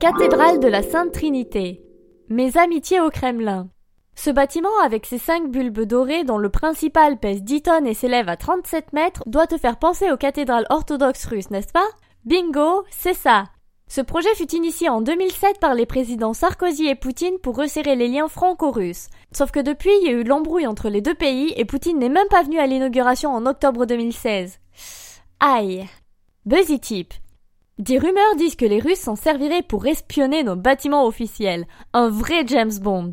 Cathédrale de la Sainte Trinité. Mes amitiés au Kremlin. Ce bâtiment avec ses cinq bulbes dorés dont le principal pèse 10 tonnes et s'élève à 37 mètres doit te faire penser aux cathédrales orthodoxes russes, n'est-ce pas? Bingo, c'est ça. Ce projet fut initié en 2007 par les présidents Sarkozy et Poutine pour resserrer les liens franco-russes. Sauf que depuis, il y a eu l'embrouille entre les deux pays et Poutine n'est même pas venu à l'inauguration en octobre 2016. Aïe. Buzzy Tip. Des rumeurs disent que les Russes s'en serviraient pour espionner nos bâtiments officiels. Un vrai James Bond.